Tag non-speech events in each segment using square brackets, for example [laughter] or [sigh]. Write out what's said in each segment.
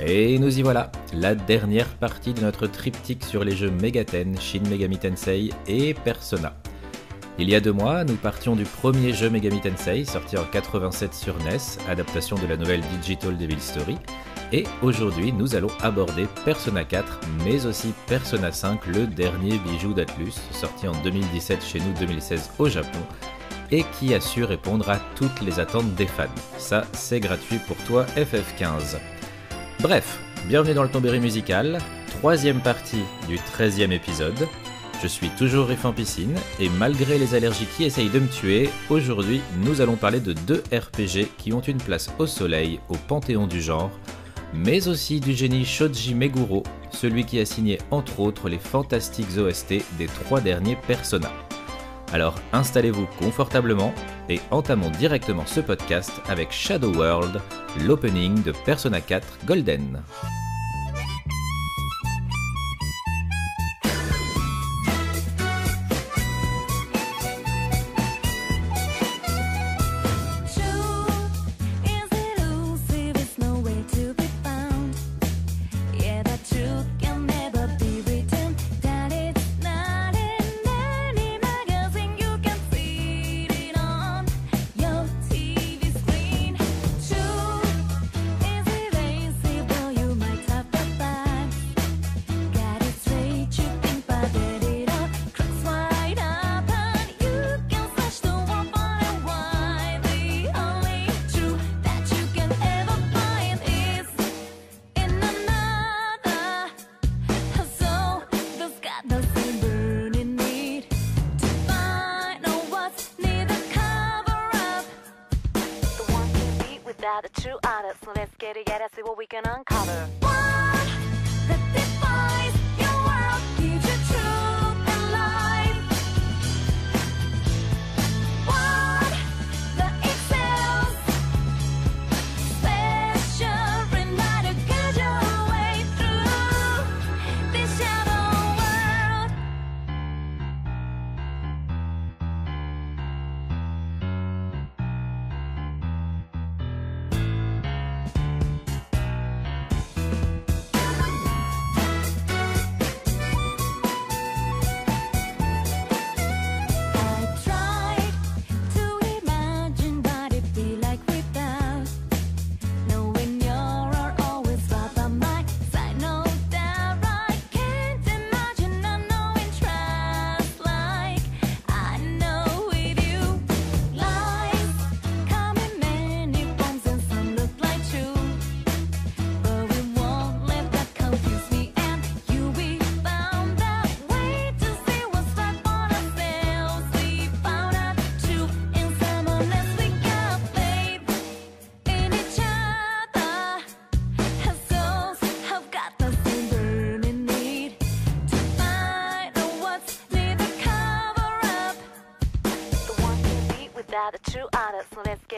Et nous y voilà, la dernière partie de notre triptyque sur les jeux Megaten, Shin Megami Tensei et Persona. Il y a deux mois, nous partions du premier jeu Megami Tensei, sorti en 87 sur NES, adaptation de la nouvelle Digital Devil Story, et aujourd'hui nous allons aborder Persona 4, mais aussi Persona 5, le dernier bijou d'Atlus, sorti en 2017 chez nous, 2016 au Japon, et qui a su répondre à toutes les attentes des fans. Ça, c'est gratuit pour toi, FF15. Bref, bienvenue dans le tombéry musical, troisième partie du 13e épisode. Je suis toujours Riff en piscine, et malgré les allergies qui essayent de me tuer, aujourd'hui nous allons parler de deux RPG qui ont une place au soleil, au panthéon du genre, mais aussi du génie Shoji Meguro, celui qui a signé entre autres les fantastiques OST des trois derniers Persona. Alors installez-vous confortablement et entamons directement ce podcast avec Shadow World, l'opening de Persona 4 Golden.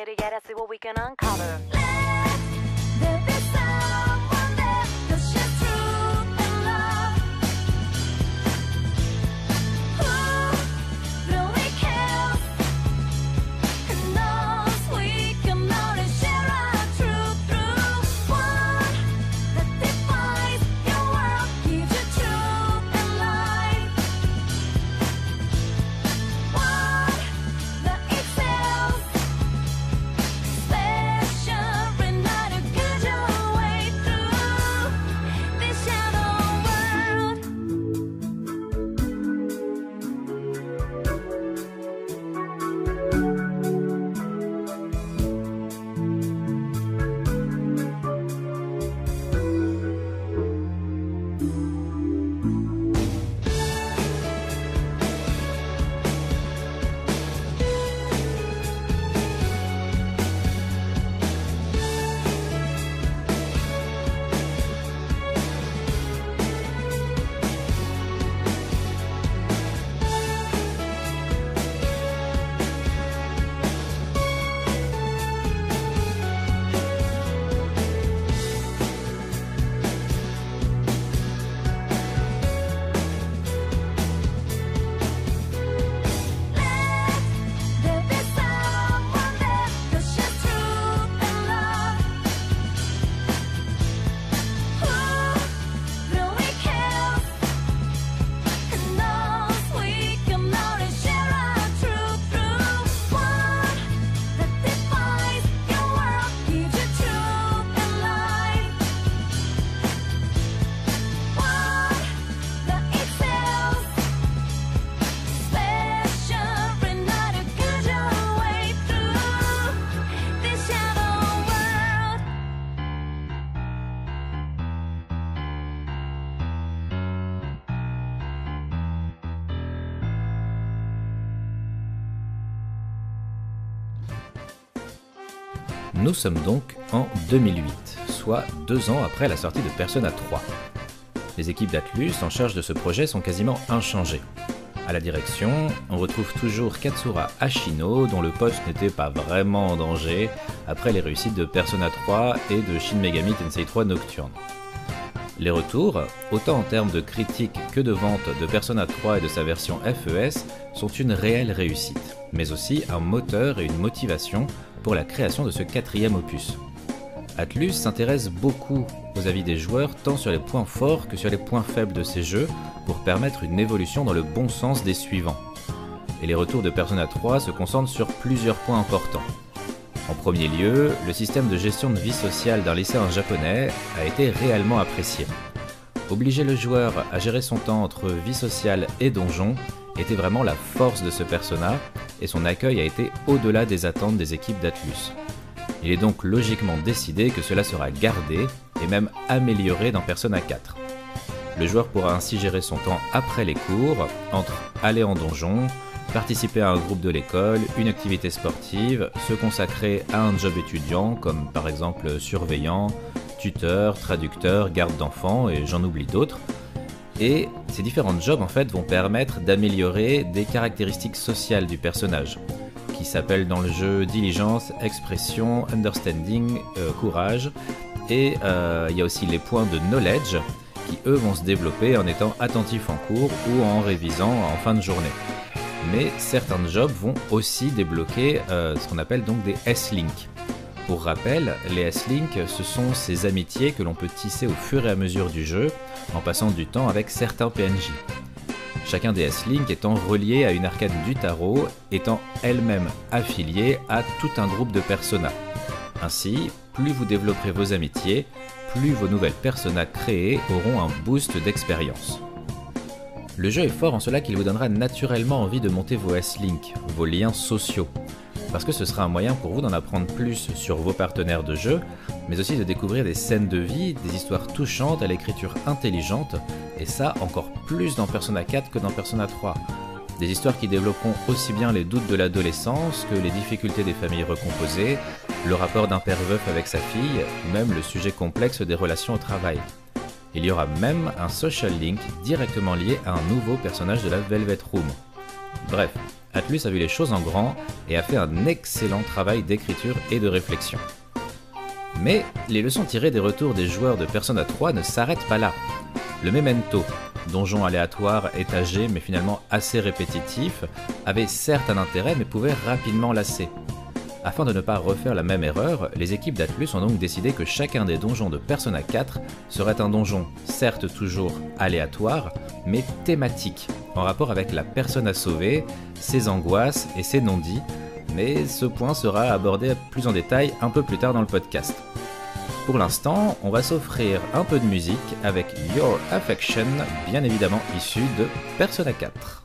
get us see what we can uncover. Sommes donc en 2008, soit deux ans après la sortie de Persona 3. Les équipes d'Atlus en charge de ce projet sont quasiment inchangées. À la direction, on retrouve toujours Katsura Ashino, dont le poste n'était pas vraiment en danger après les réussites de Persona 3 et de Shin Megami Tensei 3 Nocturne. Les retours, autant en termes de critique que de vente de Persona 3 et de sa version FES, sont une réelle réussite, mais aussi un moteur et une motivation pour la création de ce quatrième opus. Atlus s'intéresse beaucoup aux avis des joueurs tant sur les points forts que sur les points faibles de ces jeux pour permettre une évolution dans le bon sens des suivants. Et les retours de Persona 3 se concentrent sur plusieurs points importants. En premier lieu, le système de gestion de vie sociale d'un lycéen japonais a été réellement apprécié. Obliger le joueur à gérer son temps entre vie sociale et donjon était vraiment la force de ce persona, et son accueil a été au-delà des attentes des équipes d'Atlus. Il est donc logiquement décidé que cela sera gardé et même amélioré dans Persona 4. Le joueur pourra ainsi gérer son temps après les cours, entre aller en donjon, participer à un groupe de l'école, une activité sportive, se consacrer à un job étudiant comme par exemple surveillant, tuteur, traducteur, garde d'enfants et j'en oublie d'autres. Et ces différents jobs en fait vont permettre d'améliorer des caractéristiques sociales du personnage qui s'appellent dans le jeu diligence, expression, understanding, euh, courage. Et euh, il y a aussi les points de knowledge qui eux vont se développer en étant attentifs en cours ou en révisant en fin de journée mais certains jobs vont aussi débloquer euh, ce qu'on appelle donc des S-Link. Pour rappel, les S-Link, ce sont ces amitiés que l'on peut tisser au fur et à mesure du jeu en passant du temps avec certains PNJ. Chacun des S-Link étant relié à une arcade du tarot, étant elle-même affiliée à tout un groupe de personas. Ainsi, plus vous développerez vos amitiés, plus vos nouvelles personas créées auront un boost d'expérience. Le jeu est fort en cela qu'il vous donnera naturellement envie de monter vos S-Link, vos liens sociaux. Parce que ce sera un moyen pour vous d'en apprendre plus sur vos partenaires de jeu, mais aussi de découvrir des scènes de vie, des histoires touchantes à l'écriture intelligente, et ça encore plus dans Persona 4 que dans Persona 3. Des histoires qui développeront aussi bien les doutes de l'adolescence que les difficultés des familles recomposées, le rapport d'un père veuf avec sa fille, ou même le sujet complexe des relations au travail. Il y aura même un social link directement lié à un nouveau personnage de la Velvet Room. Bref, Atlus a vu les choses en grand et a fait un excellent travail d'écriture et de réflexion. Mais les leçons tirées des retours des joueurs de Persona 3 ne s'arrêtent pas là. Le Memento, donjon aléatoire, étagé mais finalement assez répétitif, avait certes un intérêt mais pouvait rapidement lasser. Afin de ne pas refaire la même erreur, les équipes d'Atlus ont donc décidé que chacun des donjons de Persona 4 serait un donjon, certes toujours aléatoire, mais thématique, en rapport avec la personne à sauver, ses angoisses et ses non-dits, mais ce point sera abordé plus en détail un peu plus tard dans le podcast. Pour l'instant, on va s'offrir un peu de musique avec Your Affection, bien évidemment issu de Persona 4.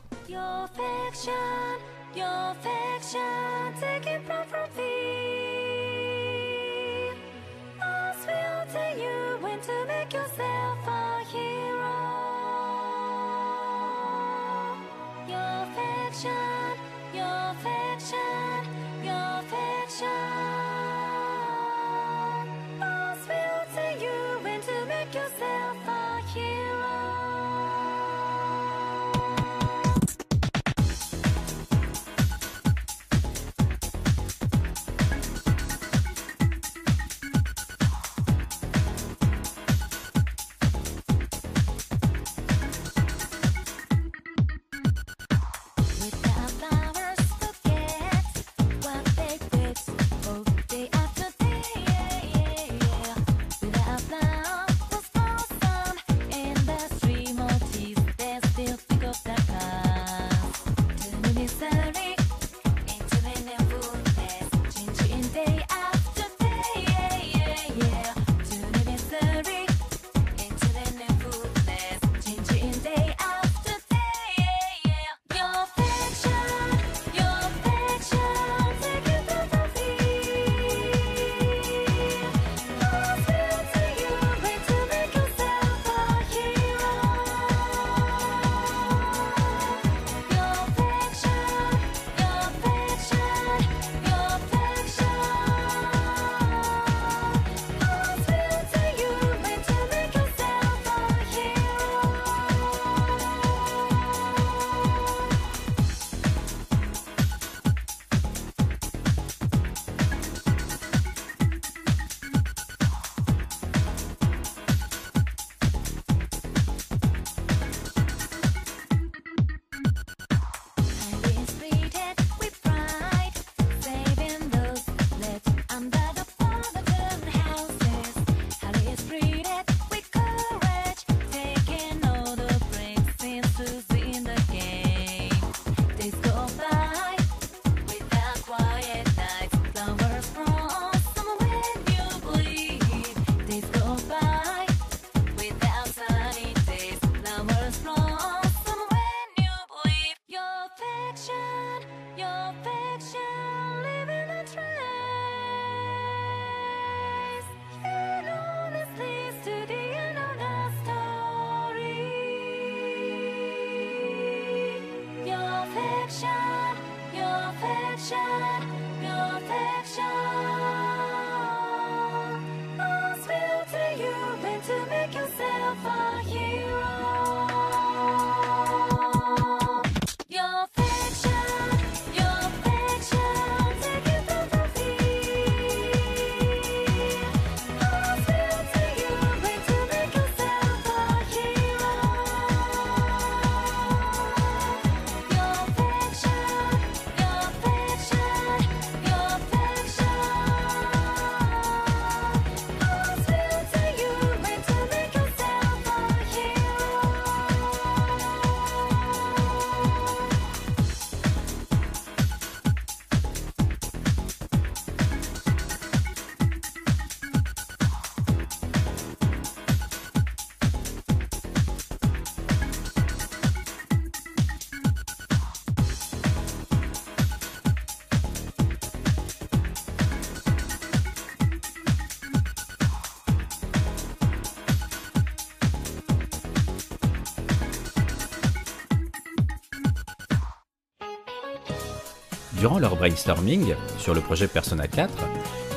Durant leur brainstorming sur le projet Persona 4,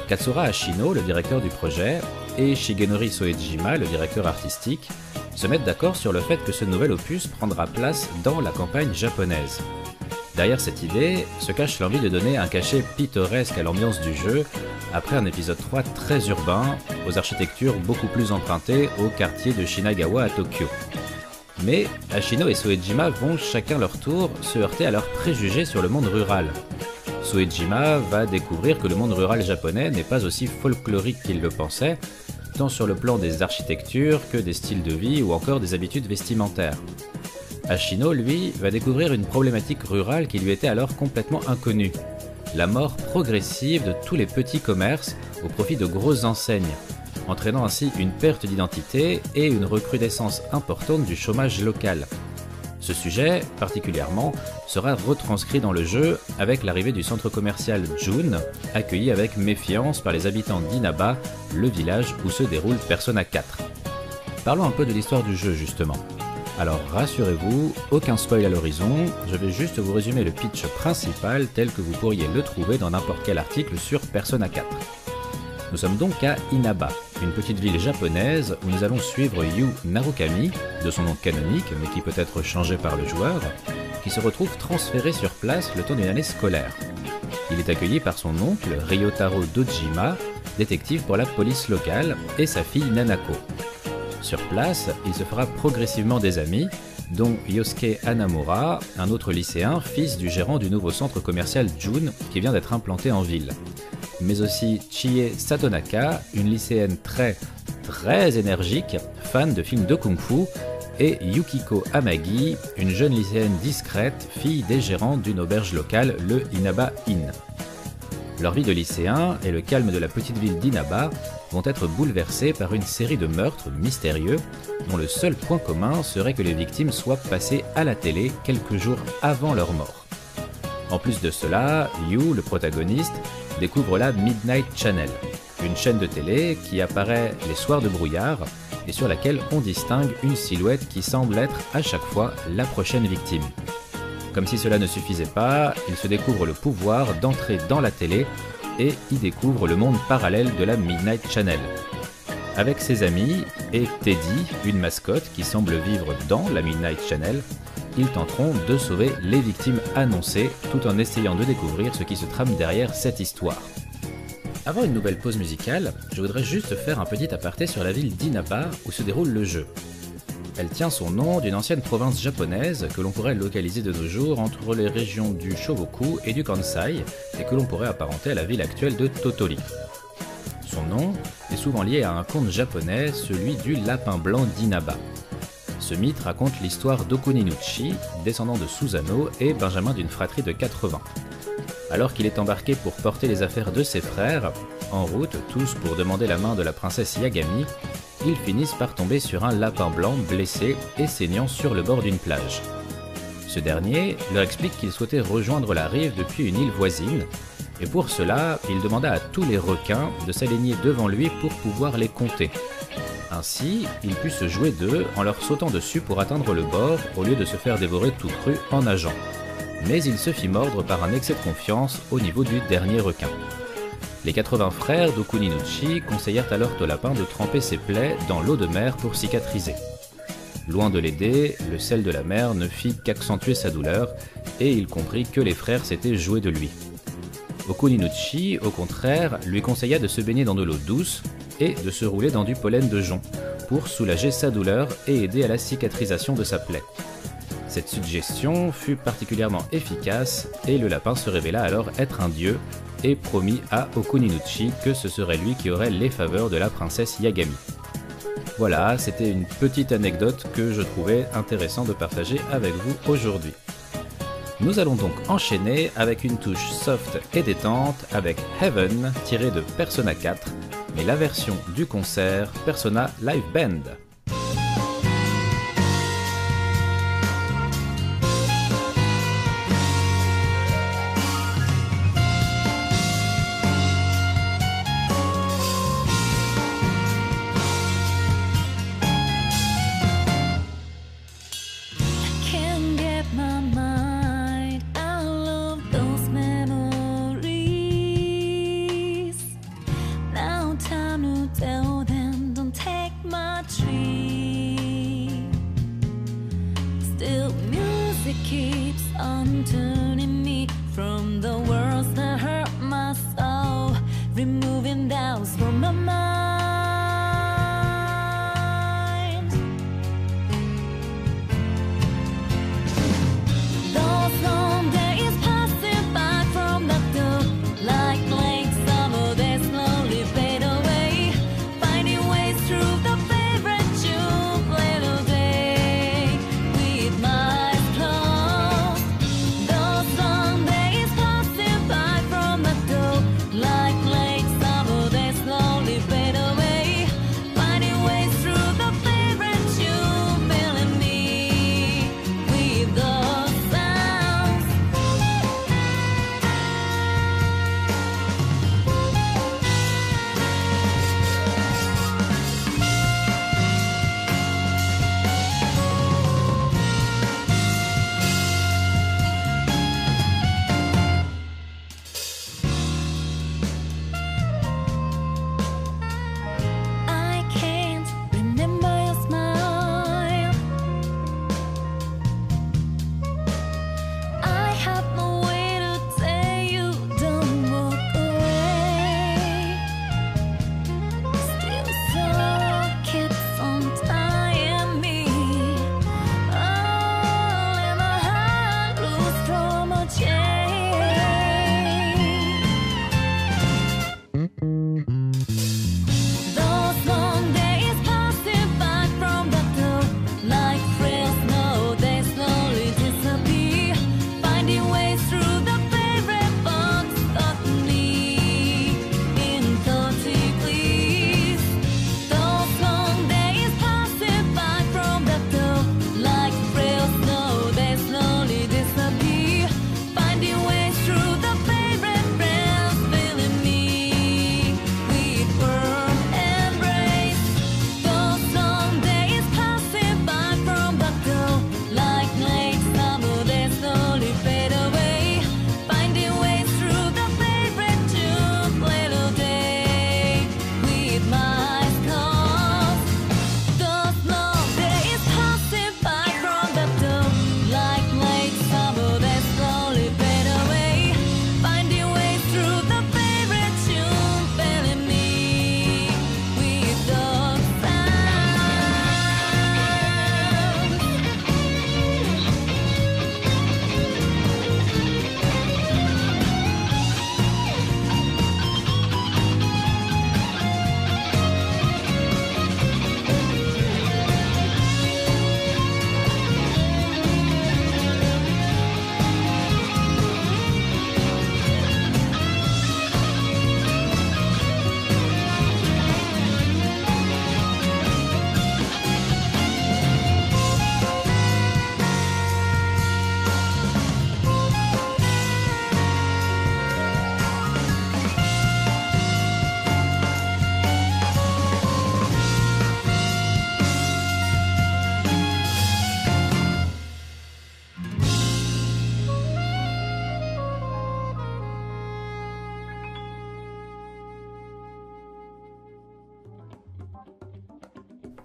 Katsura Ashino, le directeur du projet, et Shigenori Soejima, le directeur artistique, se mettent d'accord sur le fait que ce nouvel opus prendra place dans la campagne japonaise. Derrière cette idée se cache l'envie de donner un cachet pittoresque à l'ambiance du jeu, après un épisode 3 très urbain, aux architectures beaucoup plus empruntées au quartier de Shinagawa à Tokyo. Mais Ashino et Soejima vont chacun leur tour se heurter à leurs préjugés sur le monde rural. Soejima va découvrir que le monde rural japonais n'est pas aussi folklorique qu'il le pensait, tant sur le plan des architectures que des styles de vie ou encore des habitudes vestimentaires. Ashino, lui, va découvrir une problématique rurale qui lui était alors complètement inconnue. La mort progressive de tous les petits commerces au profit de grosses enseignes, entraînant ainsi une perte d'identité et une recrudescence importante du chômage local. Ce sujet, particulièrement, sera retranscrit dans le jeu avec l'arrivée du centre commercial June, accueilli avec méfiance par les habitants d'Inaba, le village où se déroule Persona 4. Parlons un peu de l'histoire du jeu justement. Alors rassurez-vous, aucun spoil à l'horizon, je vais juste vous résumer le pitch principal tel que vous pourriez le trouver dans n'importe quel article sur Persona 4. Nous sommes donc à Inaba, une petite ville japonaise où nous allons suivre Yu Narukami, de son nom canonique mais qui peut être changé par le joueur, qui se retrouve transféré sur place le temps d'une année scolaire. Il est accueilli par son oncle Ryotaro Dojima, détective pour la police locale, et sa fille Nanako. Sur place, il se fera progressivement des amis, dont Yosuke Anamura, un autre lycéen, fils du gérant du nouveau centre commercial June qui vient d'être implanté en ville mais aussi Chie Satonaka, une lycéenne très très énergique, fan de films de kung-fu, et Yukiko Amagi, une jeune lycéenne discrète, fille des gérants d'une auberge locale, le Inaba Inn. Leur vie de lycéen et le calme de la petite ville d'Inaba vont être bouleversés par une série de meurtres mystérieux dont le seul point commun serait que les victimes soient passées à la télé quelques jours avant leur mort. En plus de cela, Yu, le protagoniste, découvre la Midnight Channel, une chaîne de télé qui apparaît les soirs de brouillard et sur laquelle on distingue une silhouette qui semble être à chaque fois la prochaine victime. Comme si cela ne suffisait pas, il se découvre le pouvoir d'entrer dans la télé et y découvre le monde parallèle de la Midnight Channel. Avec ses amis et Teddy, une mascotte qui semble vivre dans la Midnight Channel, ils tenteront de sauver les victimes annoncées tout en essayant de découvrir ce qui se trame derrière cette histoire. Avant une nouvelle pause musicale, je voudrais juste faire un petit aparté sur la ville d'Inaba où se déroule le jeu. Elle tient son nom d'une ancienne province japonaise que l'on pourrait localiser de nos jours entre les régions du Shoboku et du Kansai et que l'on pourrait apparenter à la ville actuelle de Totori. Son nom est souvent lié à un conte japonais, celui du lapin blanc d'Inaba. Ce mythe raconte l'histoire d'Okuninuchi, descendant de Susano et Benjamin d'une fratrie de 80. Alors qu'il est embarqué pour porter les affaires de ses frères, en route, tous pour demander la main de la princesse Yagami, ils finissent par tomber sur un lapin blanc blessé et saignant sur le bord d'une plage. Ce dernier leur explique qu'il souhaitait rejoindre la rive depuis une île voisine, et pour cela, il demanda à tous les requins de s'aligner devant lui pour pouvoir les compter. Ainsi, il put se jouer d'eux en leur sautant dessus pour atteindre le bord au lieu de se faire dévorer tout cru en nageant. mais il se fit mordre par un excès de confiance au niveau du dernier requin. Les 80 frères d'Okuninuchi conseillèrent alors au lapin de tremper ses plaies dans l'eau de mer pour cicatriser. Loin de l'aider, le sel de la mer ne fit qu'accentuer sa douleur, et il comprit que les frères s'étaient joués de lui. Okuninuchi, au contraire, lui conseilla de se baigner dans de l'eau douce et de se rouler dans du pollen de jonc pour soulager sa douleur et aider à la cicatrisation de sa plaie. Cette suggestion fut particulièrement efficace et le lapin se révéla alors être un dieu et promit à Okuninuchi que ce serait lui qui aurait les faveurs de la princesse Yagami. Voilà, c'était une petite anecdote que je trouvais intéressant de partager avec vous aujourd'hui. Nous allons donc enchaîner avec une touche soft et détente avec Heaven tiré de Persona 4, mais la version du concert Persona Live Band.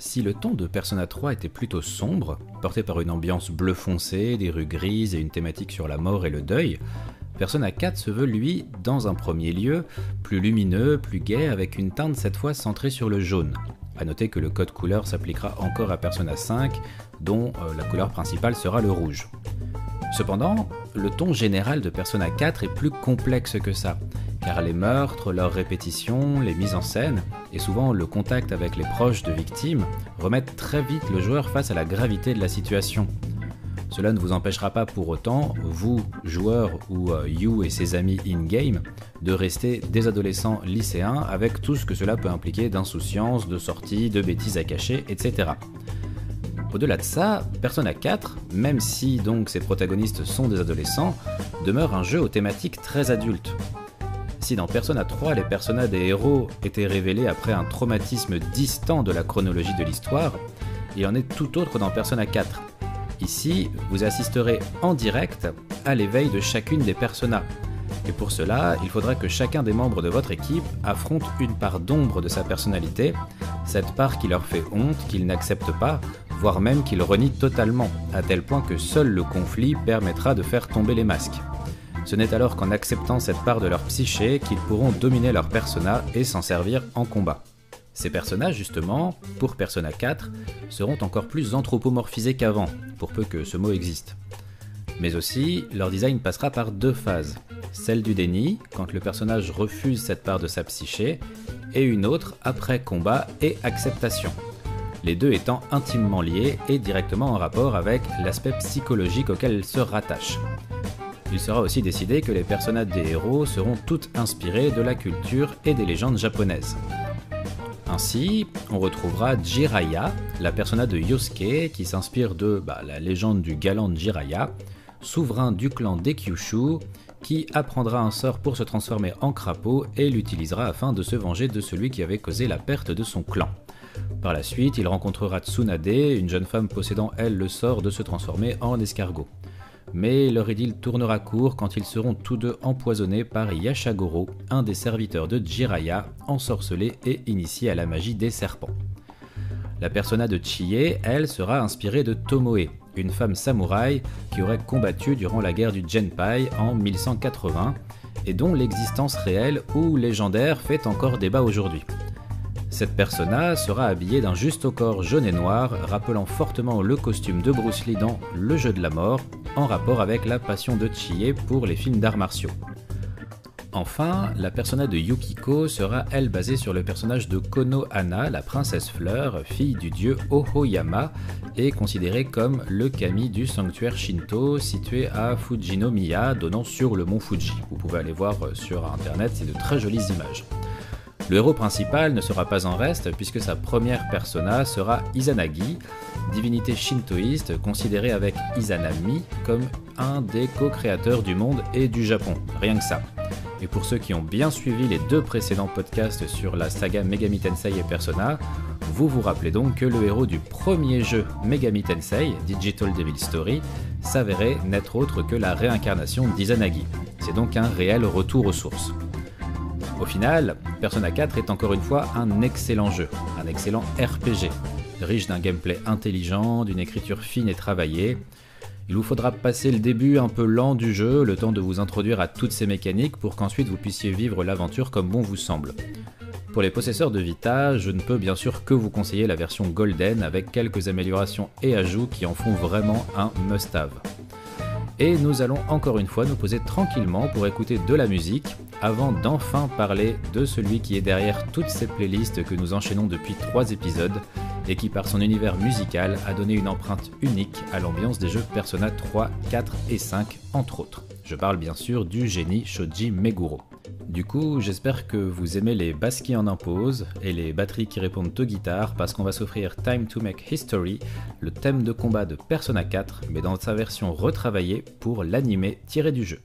Si le ton de Persona 3 était plutôt sombre, porté par une ambiance bleu foncé, des rues grises et une thématique sur la mort et le deuil, Persona 4 se veut, lui, dans un premier lieu, plus lumineux, plus gai, avec une teinte cette fois centrée sur le jaune. A noter que le code couleur s'appliquera encore à Persona 5, dont euh, la couleur principale sera le rouge. Cependant, le ton général de Persona 4 est plus complexe que ça, car les meurtres, leurs répétitions, les mises en scène, et souvent le contact avec les proches de victimes, remettent très vite le joueur face à la gravité de la situation. Cela ne vous empêchera pas pour autant, vous, joueurs ou euh, You et ses amis in-game, de rester des adolescents lycéens avec tout ce que cela peut impliquer d'insouciance, de sortie, de bêtises à cacher, etc. Au-delà de ça, Persona 4, même si donc ses protagonistes sont des adolescents, demeure un jeu aux thématiques très adultes. Si dans Persona 3 les personnages des héros étaient révélés après un traumatisme distant de la chronologie de l'histoire, il en est tout autre dans Persona 4, Ici, vous assisterez en direct à l'éveil de chacune des personas. Et pour cela, il faudra que chacun des membres de votre équipe affronte une part d'ombre de sa personnalité, cette part qui leur fait honte, qu'ils n'acceptent pas, voire même qu'ils renient totalement, à tel point que seul le conflit permettra de faire tomber les masques. Ce n'est alors qu'en acceptant cette part de leur psyché qu'ils pourront dominer leur persona et s'en servir en combat. Ces personnages, justement, pour Persona 4, seront encore plus anthropomorphisés qu'avant, pour peu que ce mot existe. Mais aussi, leur design passera par deux phases. Celle du déni, quand le personnage refuse cette part de sa psyché, et une autre après combat et acceptation. Les deux étant intimement liés et directement en rapport avec l'aspect psychologique auquel elles se rattachent. Il sera aussi décidé que les personnages des héros seront toutes inspirées de la culture et des légendes japonaises. Ainsi, on retrouvera Jiraiya, la persona de Yosuke qui s'inspire de bah, la légende du galant Jiraiya, souverain du clan des Kyushu, qui apprendra un sort pour se transformer en crapaud et l'utilisera afin de se venger de celui qui avait causé la perte de son clan. Par la suite, il rencontrera Tsunade, une jeune femme possédant elle le sort de se transformer en escargot mais leur idylle tournera court quand ils seront tous deux empoisonnés par Yashagoro, un des serviteurs de Jiraiya, ensorcelé et initié à la magie des serpents. La persona de Chie, elle, sera inspirée de Tomoe, une femme samouraï qui aurait combattu durant la guerre du Genpai en 1180 et dont l'existence réelle ou légendaire fait encore débat aujourd'hui. Cette persona sera habillée d'un juste corps jaune et noir, rappelant fortement le costume de Bruce Lee dans Le jeu de la mort, en rapport avec la passion de Chie pour les films d'arts martiaux. Enfin, la persona de Yukiko sera elle basée sur le personnage de Kono Hana, la princesse fleur, fille du dieu Ohoyama, et considérée comme le kami du sanctuaire Shinto situé à Fujinomiya, donnant sur le mont Fuji. Vous pouvez aller voir sur internet, c'est de très jolies images. Le héros principal ne sera pas en reste puisque sa première persona sera Izanagi, divinité shintoïste considérée avec Izanami comme un des co-créateurs du monde et du Japon. Rien que ça. Et pour ceux qui ont bien suivi les deux précédents podcasts sur la saga Megami Tensei et Persona, vous vous rappelez donc que le héros du premier jeu Megami Tensei, Digital Devil Story, s'avérait n'être autre que la réincarnation d'Izanagi. C'est donc un réel retour aux sources. Au final, Persona 4 est encore une fois un excellent jeu, un excellent RPG, riche d'un gameplay intelligent, d'une écriture fine et travaillée. Il vous faudra passer le début un peu lent du jeu, le temps de vous introduire à toutes ces mécaniques pour qu'ensuite vous puissiez vivre l'aventure comme bon vous semble. Pour les possesseurs de Vita, je ne peux bien sûr que vous conseiller la version Golden avec quelques améliorations et ajouts qui en font vraiment un must-have. Et nous allons encore une fois nous poser tranquillement pour écouter de la musique, avant d'enfin parler de celui qui est derrière toutes ces playlists que nous enchaînons depuis trois épisodes et qui par son univers musical a donné une empreinte unique à l'ambiance des jeux Persona 3, 4 et 5 entre autres. Je parle bien sûr du génie Shoji Meguro. Du coup, j'espère que vous aimez les basses qui en imposent et les batteries qui répondent aux guitares parce qu'on va s'offrir Time to Make History, le thème de combat de Persona 4, mais dans sa version retravaillée pour l'animé tiré du jeu.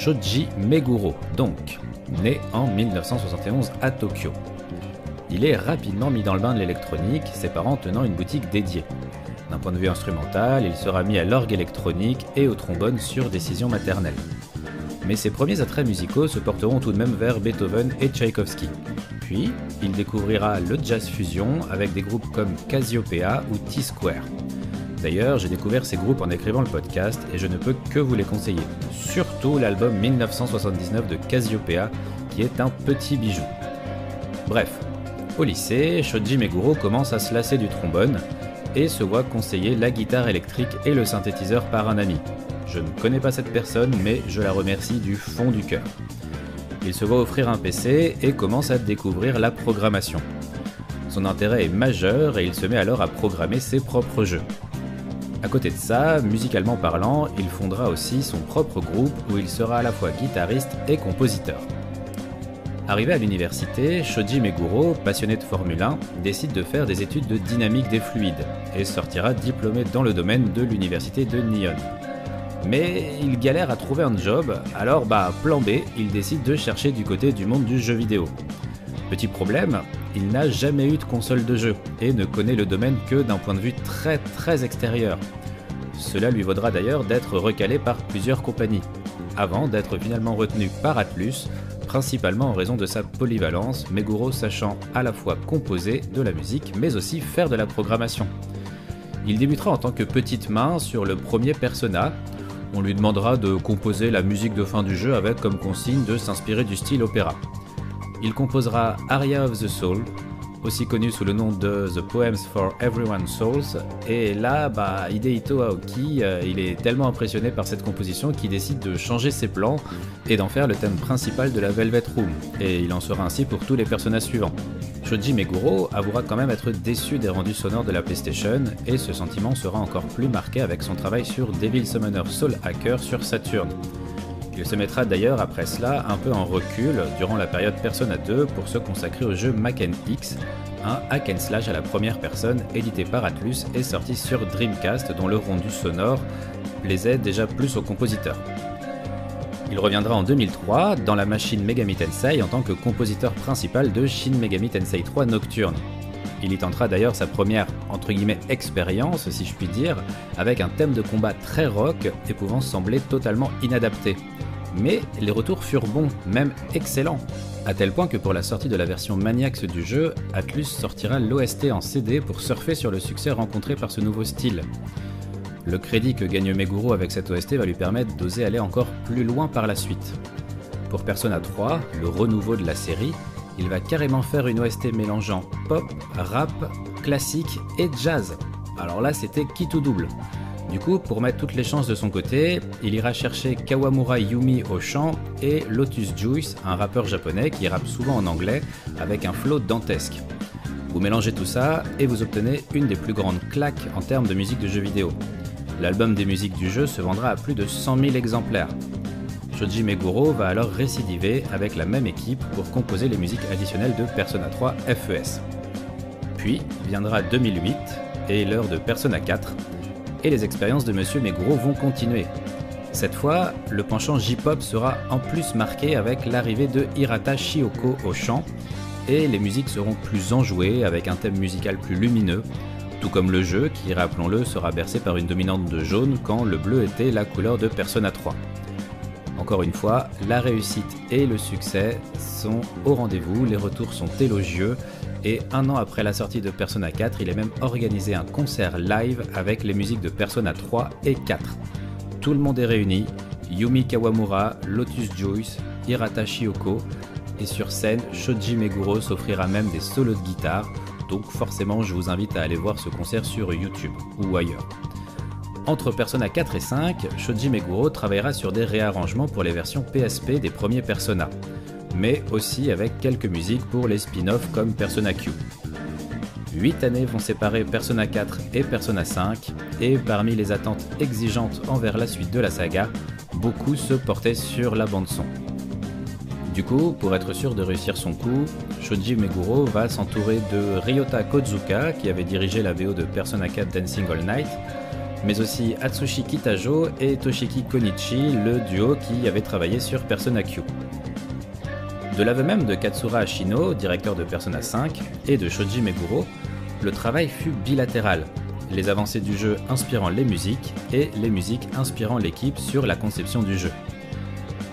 Shoji Meguro, donc, né en 1971 à Tokyo. Il est rapidement mis dans le bain de l'électronique, ses parents tenant une boutique dédiée. D'un point de vue instrumental, il sera mis à l'orgue électronique et au trombone sur décision maternelle. Mais ses premiers attraits musicaux se porteront tout de même vers Beethoven et Tchaïkovski. Puis, il découvrira le jazz fusion avec des groupes comme Cassiopeia ou T-Square. D'ailleurs, j'ai découvert ces groupes en écrivant le podcast et je ne peux que vous les conseiller. Surtout l'album 1979 de Cassiopeia, qui est un petit bijou. Bref, au lycée, Shoji Meguro commence à se lasser du trombone et se voit conseiller la guitare électrique et le synthétiseur par un ami. Je ne connais pas cette personne, mais je la remercie du fond du cœur. Il se voit offrir un PC et commence à découvrir la programmation. Son intérêt est majeur et il se met alors à programmer ses propres jeux. À côté de ça, musicalement parlant, il fondera aussi son propre groupe où il sera à la fois guitariste et compositeur. Arrivé à l'université, Shoji Meguro, passionné de Formule 1, décide de faire des études de dynamique des fluides et sortira diplômé dans le domaine de l'université de Nihon. Mais il galère à trouver un job, alors bah plan B, il décide de chercher du côté du monde du jeu vidéo. Petit problème, il n'a jamais eu de console de jeu et ne connaît le domaine que d'un point de vue très très extérieur. Cela lui vaudra d'ailleurs d'être recalé par plusieurs compagnies, avant d'être finalement retenu par Atlus, principalement en raison de sa polyvalence, Meguro sachant à la fois composer de la musique mais aussi faire de la programmation. Il débutera en tant que petite main sur le premier Persona. On lui demandera de composer la musique de fin du jeu avec comme consigne de s'inspirer du style opéra. Il composera Aria of the Soul, aussi connu sous le nom de The Poems for Everyone's Souls. Et là, bah, Hidehito Aoki, euh, il est tellement impressionné par cette composition qu'il décide de changer ses plans et d'en faire le thème principal de la Velvet Room. Et il en sera ainsi pour tous les personnages suivants. Shoji Meguro avouera quand même être déçu des rendus sonores de la PlayStation, et ce sentiment sera encore plus marqué avec son travail sur Devil Summoner Soul Hacker sur Saturn. Il se mettra d'ailleurs après cela un peu en recul durant la période Persona 2 pour se consacrer au jeu Macken X, un hack and slash à la première personne édité par Atlus et sorti sur Dreamcast dont le rendu sonore plaisait déjà plus aux compositeurs. Il reviendra en 2003 dans la machine Megami Tensei en tant que compositeur principal de Shin Megami Tensei 3 Nocturne. Il y tentera d'ailleurs sa première entre guillemets expérience, si je puis dire, avec un thème de combat très rock et pouvant sembler totalement inadapté. Mais les retours furent bons, même excellents, à tel point que pour la sortie de la version Maniax du jeu, Atlus sortira l'OST en CD pour surfer sur le succès rencontré par ce nouveau style. Le crédit que gagne Meguro avec cette OST va lui permettre d'oser aller encore plus loin par la suite. Pour Persona 3, le renouveau de la série, il va carrément faire une OST mélangeant pop, rap, classique et jazz. Alors là, c'était qui tout double. Du coup, pour mettre toutes les chances de son côté, il ira chercher Kawamura Yumi au chant et Lotus Juice, un rappeur japonais qui rappe souvent en anglais avec un flow dantesque. Vous mélangez tout ça et vous obtenez une des plus grandes claques en termes de musique de jeux vidéo. L'album des musiques du jeu se vendra à plus de 100 000 exemplaires. Shoji Meguro va alors récidiver avec la même équipe pour composer les musiques additionnelles de Persona 3 FES. Puis viendra 2008 et l'heure de Persona 4, et les expériences de Monsieur Meguro vont continuer. Cette fois, le penchant J-pop sera en plus marqué avec l'arrivée de Hirata Shioko au chant, et les musiques seront plus enjouées avec un thème musical plus lumineux, tout comme le jeu qui, rappelons-le, sera bercé par une dominante de jaune quand le bleu était la couleur de Persona 3. Encore une fois, la réussite et le succès sont au rendez-vous, les retours sont élogieux, et un an après la sortie de Persona 4, il est même organisé un concert live avec les musiques de Persona 3 et 4. Tout le monde est réuni, Yumi Kawamura, Lotus Joyce, Hirata Shioko, et sur scène, Shoji Meguro s'offrira même des solos de guitare, donc forcément je vous invite à aller voir ce concert sur YouTube ou ailleurs. Entre Persona 4 et 5, Shoji Meguro travaillera sur des réarrangements pour les versions PSP des premiers Persona mais aussi avec quelques musiques pour les spin-offs comme Persona Q. 8 années vont séparer Persona 4 et Persona 5, et parmi les attentes exigeantes envers la suite de la saga, beaucoup se portaient sur la bande-son. Du coup, pour être sûr de réussir son coup, Shoji Meguro va s'entourer de Ryota Kozuka, qui avait dirigé la VO de Persona 4 Dancing All Night, mais aussi Atsushi Kitajo et Toshiki Konichi, le duo qui avait travaillé sur Persona Q. De l'aveu même de Katsura Ashino, directeur de Persona 5, et de Shoji Meguro, le travail fut bilatéral, les avancées du jeu inspirant les musiques et les musiques inspirant l'équipe sur la conception du jeu.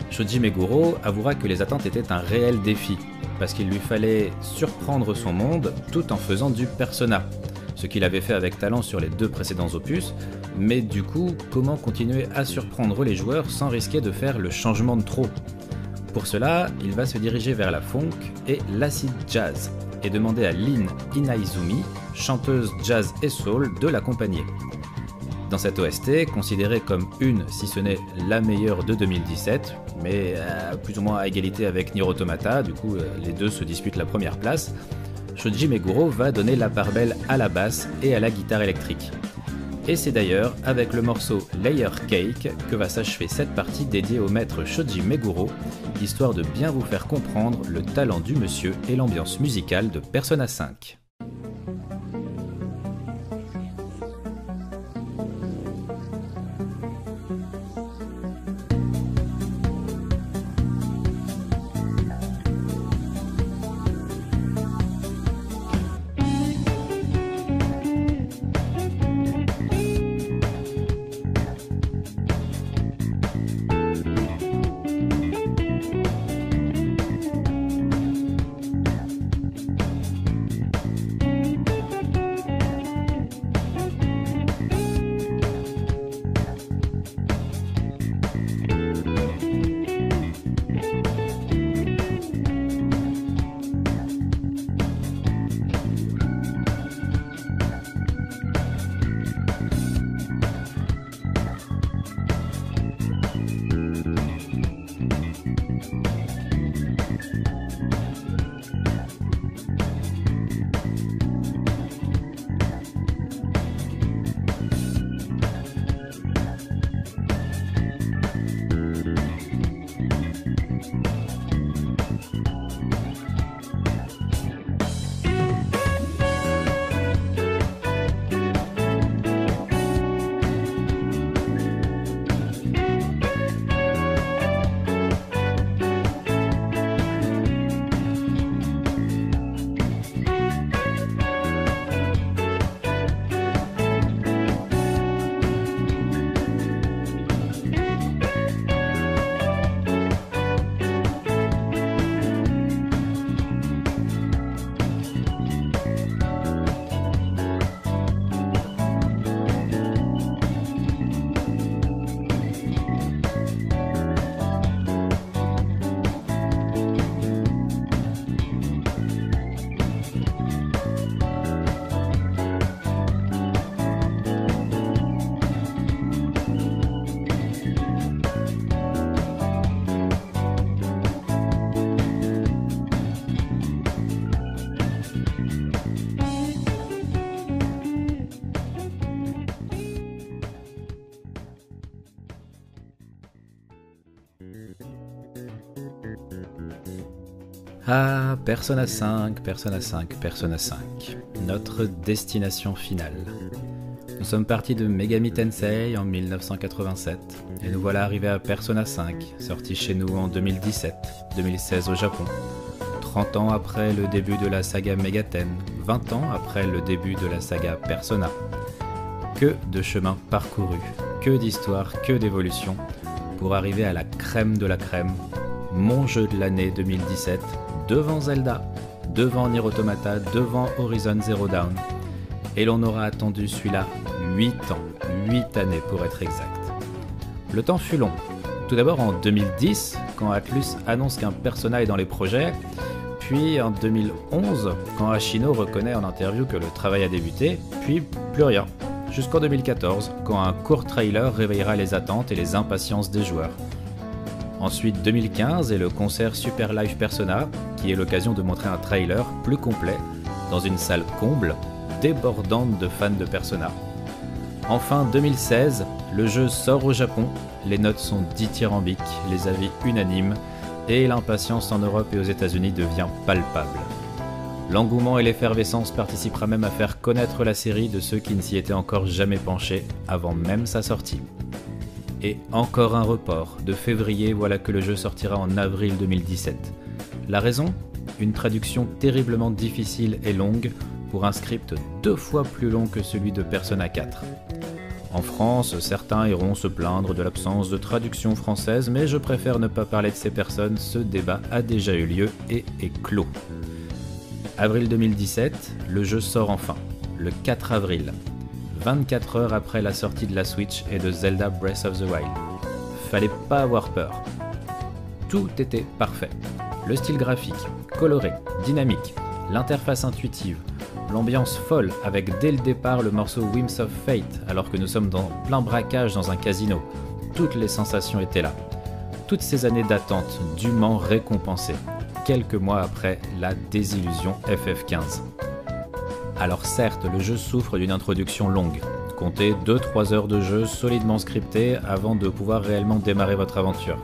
Shoji Meguro avouera que les attentes étaient un réel défi, parce qu'il lui fallait surprendre son monde tout en faisant du persona, ce qu'il avait fait avec talent sur les deux précédents opus, mais du coup, comment continuer à surprendre les joueurs sans risquer de faire le changement de trop? Pour cela, il va se diriger vers la funk et l'acid jazz, et demander à Lynn Inaizumi, chanteuse jazz et soul, de l'accompagner. Dans cette OST, considérée comme une, si ce n'est la meilleure de 2017, mais plus ou moins à égalité avec Nier Automata, du coup euh, les deux se disputent la première place, Shoji Meguro va donner la part belle à la basse et à la guitare électrique. Et c'est d'ailleurs avec le morceau Layer Cake que va s'achever cette partie dédiée au maître Shoji Meguro, histoire de bien vous faire comprendre le talent du monsieur et l'ambiance musicale de Persona 5. Ah, Persona 5, Persona 5, Persona 5. Notre destination finale. Nous sommes partis de Megami Tensei en 1987 et nous voilà arrivés à Persona 5, sorti chez nous en 2017, 2016 au Japon. 30 ans après le début de la saga Megaten, 20 ans après le début de la saga Persona. Que de chemins parcourus, que d'histoires, que d'évolutions, pour arriver à la crème de la crème, mon jeu de l'année 2017, devant Zelda, devant Nier Automata, devant Horizon Zero Dawn. Et l'on aura attendu celui-là 8 ans, 8 années pour être exact. Le temps fut long. Tout d'abord en 2010, quand Atlus annonce qu'un personnage est dans les projets, puis en 2011, quand Ashino reconnaît en interview que le travail a débuté, puis plus rien. Jusqu'en 2014, quand un court trailer réveillera les attentes et les impatiences des joueurs. Ensuite 2015 et le concert Super Live Persona, qui est l'occasion de montrer un trailer plus complet dans une salle comble, débordante de fans de Persona. Enfin 2016, le jeu sort au Japon, les notes sont dithyrambiques, les avis unanimes, et l'impatience en Europe et aux États-Unis devient palpable. L'engouement et l'effervescence participera même à faire connaître la série de ceux qui ne s'y étaient encore jamais penchés avant même sa sortie. Et encore un report, de février voilà que le jeu sortira en avril 2017. La raison? Une traduction terriblement difficile et longue pour un script deux fois plus long que celui de Persona 4. En France, certains iront se plaindre de l'absence de traduction française, mais je préfère ne pas parler de ces personnes, ce débat a déjà eu lieu et est clos. Avril 2017, le jeu sort enfin, le 4 avril, 24 heures après la sortie de la Switch et de Zelda Breath of the Wild. Fallait pas avoir peur. Tout était parfait. Le style graphique, coloré, dynamique, l'interface intuitive, l'ambiance folle avec dès le départ le morceau Whims of Fate alors que nous sommes dans plein braquage dans un casino. Toutes les sensations étaient là. Toutes ces années d'attente dûment récompensées, quelques mois après la désillusion FF15. Alors certes, le jeu souffre d'une introduction longue. Comptez 2-3 heures de jeu solidement scripté avant de pouvoir réellement démarrer votre aventure.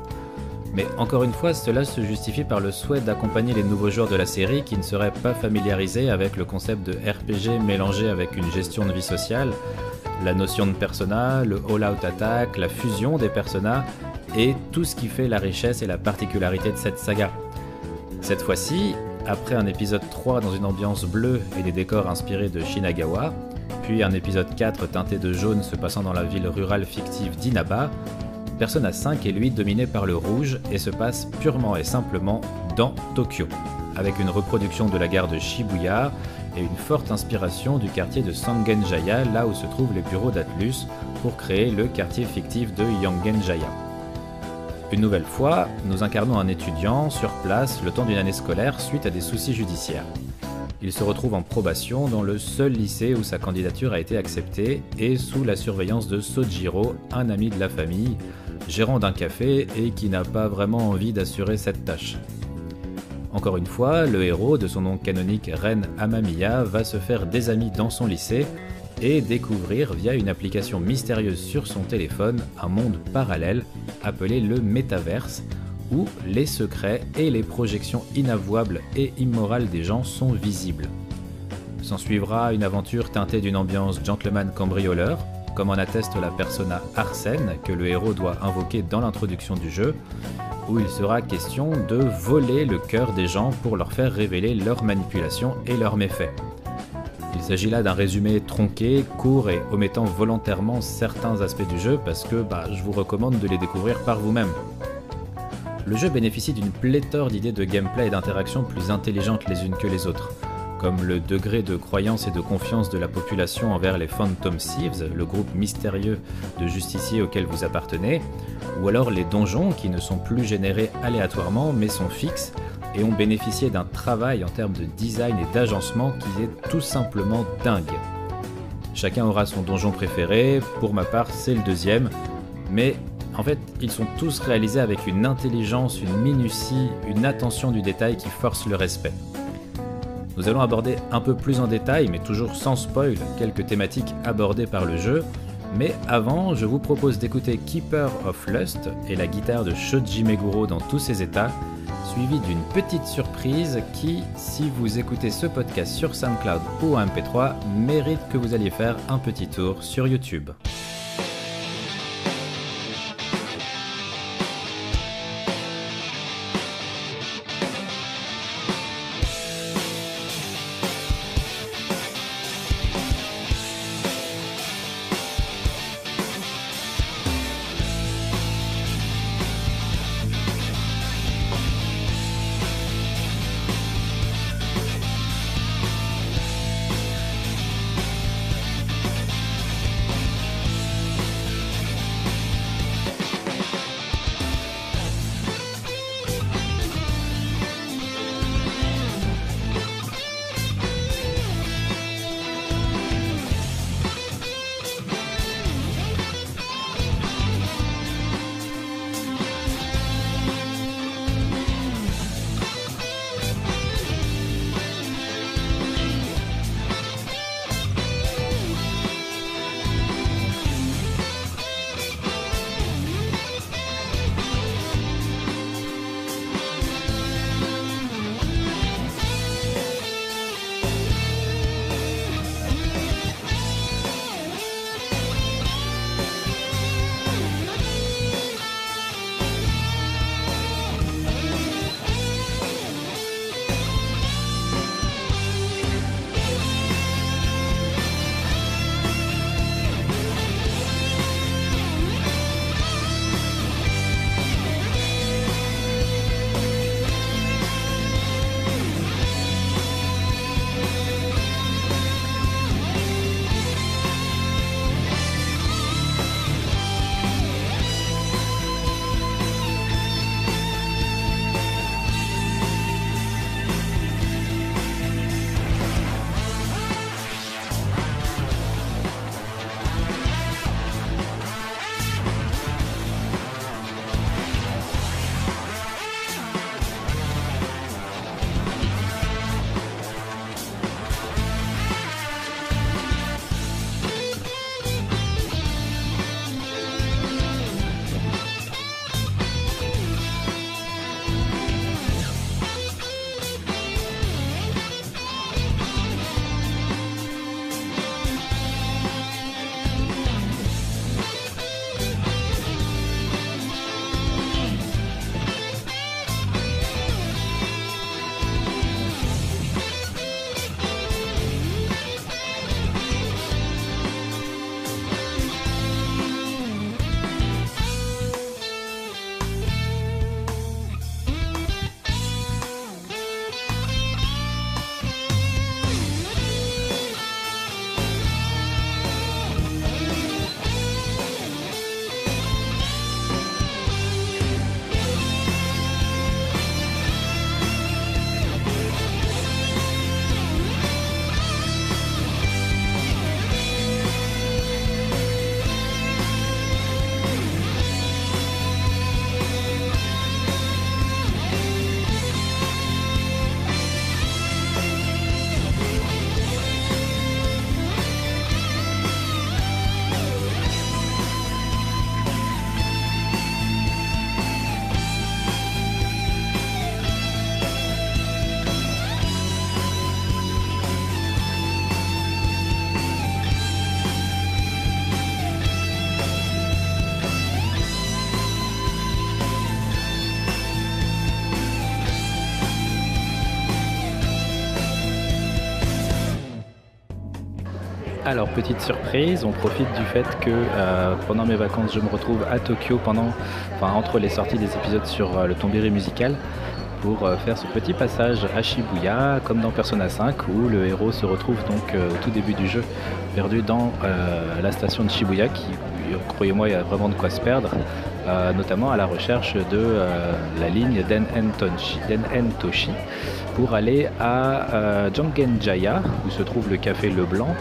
Mais encore une fois, cela se justifie par le souhait d'accompagner les nouveaux joueurs de la série qui ne seraient pas familiarisés avec le concept de RPG mélangé avec une gestion de vie sociale, la notion de persona, le all-out attack, la fusion des personas et tout ce qui fait la richesse et la particularité de cette saga. Cette fois-ci, après un épisode 3 dans une ambiance bleue et des décors inspirés de Shinagawa, puis un épisode 4 teinté de jaune se passant dans la ville rurale fictive d'Inaba, Persona 5 est lui dominé par le rouge et se passe purement et simplement dans Tokyo, avec une reproduction de la gare de Shibuya et une forte inspiration du quartier de Sangenjaya, là où se trouvent les bureaux d'Atlus, pour créer le quartier fictif de Yangenjaya. Une nouvelle fois, nous incarnons un étudiant sur place le temps d'une année scolaire suite à des soucis judiciaires. Il se retrouve en probation dans le seul lycée où sa candidature a été acceptée et sous la surveillance de Sojiro, un ami de la famille, gérant d'un café et qui n'a pas vraiment envie d'assurer cette tâche. Encore une fois, le héros, de son nom canonique Ren Amamiya, va se faire des amis dans son lycée et découvrir via une application mystérieuse sur son téléphone un monde parallèle appelé le métaverse, où les secrets et les projections inavouables et immorales des gens sont visibles. S'en suivra une aventure teintée d'une ambiance gentleman cambrioleur, comme en atteste la persona Arsène que le héros doit invoquer dans l'introduction du jeu, où il sera question de voler le cœur des gens pour leur faire révéler leurs manipulations et leurs méfaits. Il s'agit là d'un résumé tronqué, court et omettant volontairement certains aspects du jeu parce que bah, je vous recommande de les découvrir par vous-même. Le jeu bénéficie d'une pléthore d'idées de gameplay et d'interaction plus intelligentes les unes que les autres comme le degré de croyance et de confiance de la population envers les Phantom Thieves, le groupe mystérieux de justiciers auquel vous appartenez, ou alors les donjons qui ne sont plus générés aléatoirement mais sont fixes et ont bénéficié d'un travail en termes de design et d'agencement qui est tout simplement dingue. Chacun aura son donjon préféré, pour ma part c'est le deuxième, mais en fait ils sont tous réalisés avec une intelligence, une minutie, une attention du détail qui force le respect. Nous allons aborder un peu plus en détail, mais toujours sans spoil, quelques thématiques abordées par le jeu. Mais avant, je vous propose d'écouter Keeper of Lust et la guitare de Shoji Meguro dans tous ses états, suivi d'une petite surprise qui, si vous écoutez ce podcast sur SoundCloud ou MP3, mérite que vous alliez faire un petit tour sur YouTube. Alors, petite surprise, on profite du fait que euh, pendant mes vacances, je me retrouve à Tokyo pendant, enfin, entre les sorties des épisodes sur euh, le tombéry musical pour euh, faire ce petit passage à Shibuya, comme dans Persona 5, où le héros se retrouve donc au tout début du jeu, perdu dans la station de Shibuya, qui, croyez-moi, il y a vraiment de quoi se perdre, notamment à la recherche de la ligne Den-en Toshi, Den-en Toshi, pour aller à Jangenjaya, où se trouve le café Leblanc,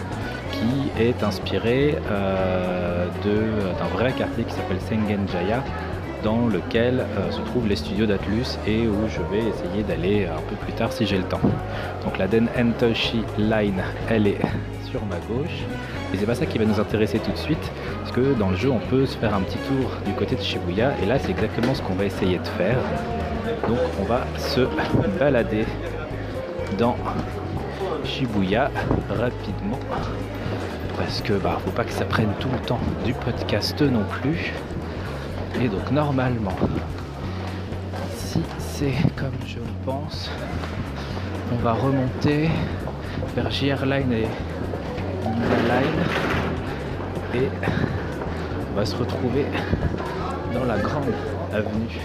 est inspiré euh, d'un vrai quartier qui s'appelle Sengenjaya, dans lequel euh, se trouvent les studios d'Atlus et où je vais essayer d'aller un peu plus tard si j'ai le temps. Donc la Den Entoshi Line, elle est [laughs] sur ma gauche. Et c'est pas ça qui va nous intéresser tout de suite, parce que dans le jeu on peut se faire un petit tour du côté de Shibuya, et là c'est exactement ce qu'on va essayer de faire. Donc on va se balader dans Shibuya rapidement, parce que bah faut pas que ça prenne tout le temps du podcast non plus. Et donc normalement, si c'est comme je le pense, on va remonter vers JR Line et Line et on va se retrouver dans la grande avenue,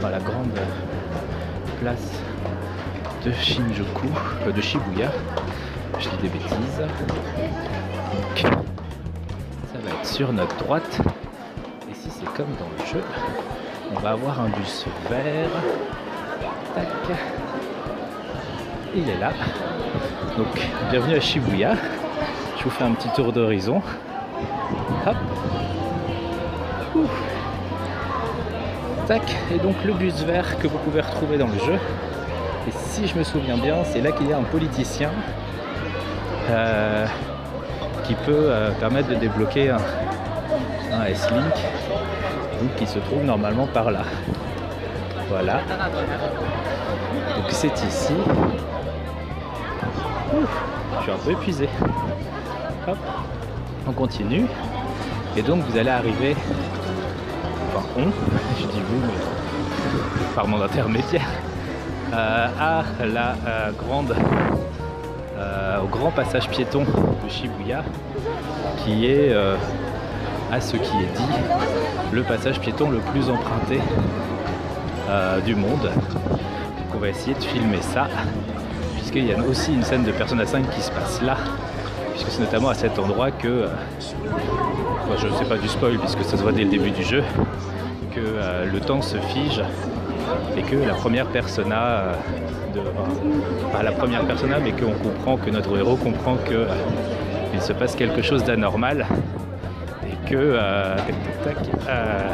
dans la grande place de Shinjuku, euh, de Shibuya. Je dis des bêtises. Donc, ça va être sur notre droite. Et si c'est comme dans le jeu, on va avoir un bus vert. Tac. Il est là. Donc, bienvenue à Shibuya. Je vous fais un petit tour d'horizon. Hop. Tac. Et donc, le bus vert que vous pouvez retrouver dans le jeu. Et si je me souviens bien, c'est là qu'il y a un politicien euh, qui peut euh, permettre de débloquer un, un S-Link qui se trouve normalement par là. Voilà. Donc c'est ici. Je suis un peu épuisé. On continue. Et donc vous allez arriver, enfin on, [laughs] je dis vous, mais par mon intermédiaire, euh, à la euh, grande, grand passage piéton de Shibuya, qui est euh, à ce qui est dit, le passage piéton le plus emprunté euh, du monde. Donc on va essayer de filmer ça, puisqu'il y a aussi une scène de Persona 5 qui se passe là, puisque c'est notamment à cet endroit que, euh, je ne sais pas du spoil, puisque ça se voit dès le début du jeu, que le temps se fige et que la première persona, euh, de, pas la première persona, mais qu'on comprend, que notre héros comprend que euh, il se passe quelque chose d'anormal et que euh, tac, tac, euh,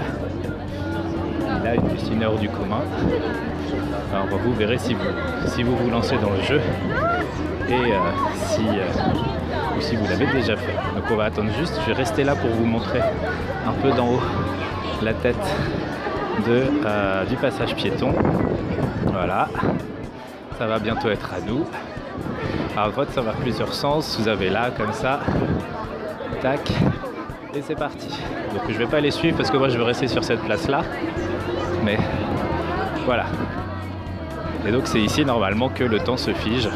il a une hors du commun. Alors vous verrez si vous, si vous vous lancez dans le jeu et euh, si, euh, ou si vous l'avez déjà fait. Donc on va attendre juste, je vais rester là pour vous montrer un peu d'en haut la tête euh, du passage piéton. Voilà, ça va bientôt être à nous. À droite, ça va plusieurs sens. Vous avez là, comme ça. Tac. Et c'est parti. Donc je vais pas les suivre parce que moi je vais rester sur cette place-là. Mais voilà. Et donc c'est ici normalement que le temps se fige.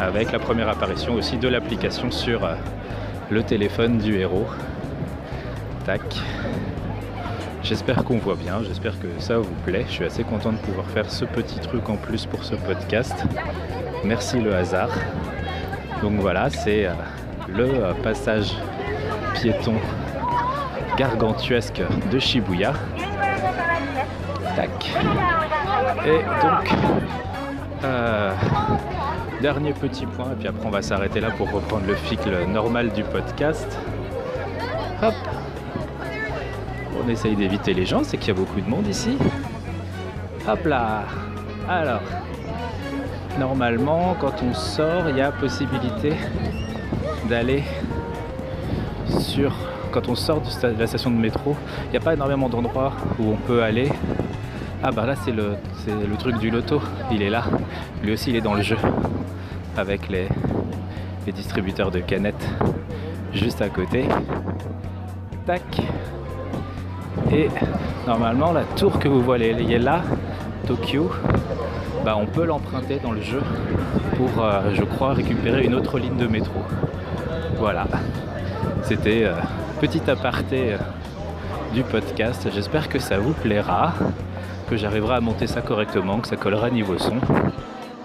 Avec la première apparition aussi de l'application sur euh, le téléphone du héros. Tac. J'espère qu'on voit bien, j'espère que ça vous plaît. Je suis assez content de pouvoir faire ce petit truc en plus pour ce podcast. Merci le hasard. Donc voilà, c'est euh, le euh, passage piéton gargantuesque de Shibuya. Tac. Et donc, euh, dernier petit point, et puis après on va s'arrêter là pour reprendre le cycle normal du podcast. Hop. Essaye d'éviter les gens, c'est qu'il y a beaucoup de monde ici. Hop là. Alors, normalement, quand on sort, il y a possibilité d'aller sur. Quand on sort de la station de métro, il n'y a pas énormément d'endroits où on peut aller. Ah bah là c'est le, le truc du loto, il est là. Lui aussi il est dans le jeu. Avec les, les distributeurs de canettes juste à côté. Tac. Et normalement la tour que vous voyez là, Tokyo, bah, on peut l'emprunter dans le jeu pour, euh, je crois, récupérer une autre ligne de métro. Voilà. C'était euh, petit aparté euh, du podcast. J'espère que ça vous plaira, que j'arriverai à monter ça correctement, que ça collera niveau son.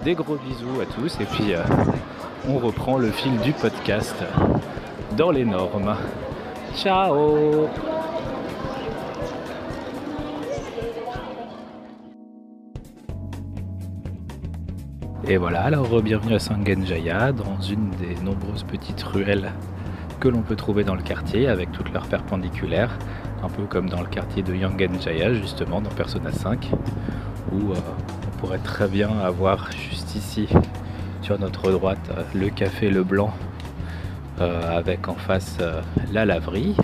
Des gros bisous à tous et puis on reprend le fil du podcast dans les normes. Ciao Et voilà, alors bienvenue à Sangenjaya, dans une des nombreuses petites ruelles que l'on peut trouver dans le quartier, avec toutes leurs perpendiculaires, un peu comme dans le quartier de Yangenjaya, justement, dans Persona 5, où euh, on pourrait très bien avoir juste ici, sur notre droite, euh, le café Le Blanc, euh, avec en face la laverie,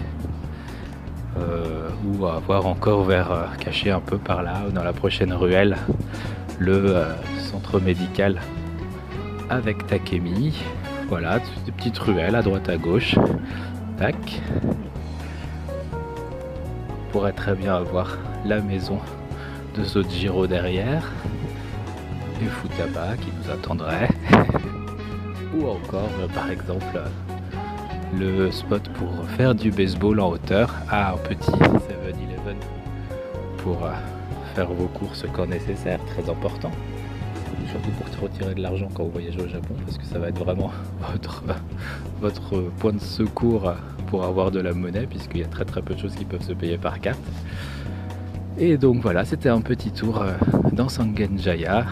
ou avoir encore vers, caché un peu par là, dans la prochaine ruelle, le médical avec Takemi. Voilà, des petites ruelles à droite à gauche. Tac. Pourrait très bien avoir la maison de Sojiro derrière. Et Futaba qui nous attendrait. [laughs] Ou encore, euh, par exemple, le spot pour faire du baseball en hauteur à un petit 7-Eleven pour euh, faire vos courses quand nécessaire, très important surtout pour te retirer de l'argent quand vous voyagez au Japon, parce que ça va être vraiment [laughs] votre, votre point de secours pour avoir de la monnaie, puisqu'il y a très très peu de choses qui peuvent se payer par carte. Et donc voilà, c'était un petit tour euh, dans Sangenjaya,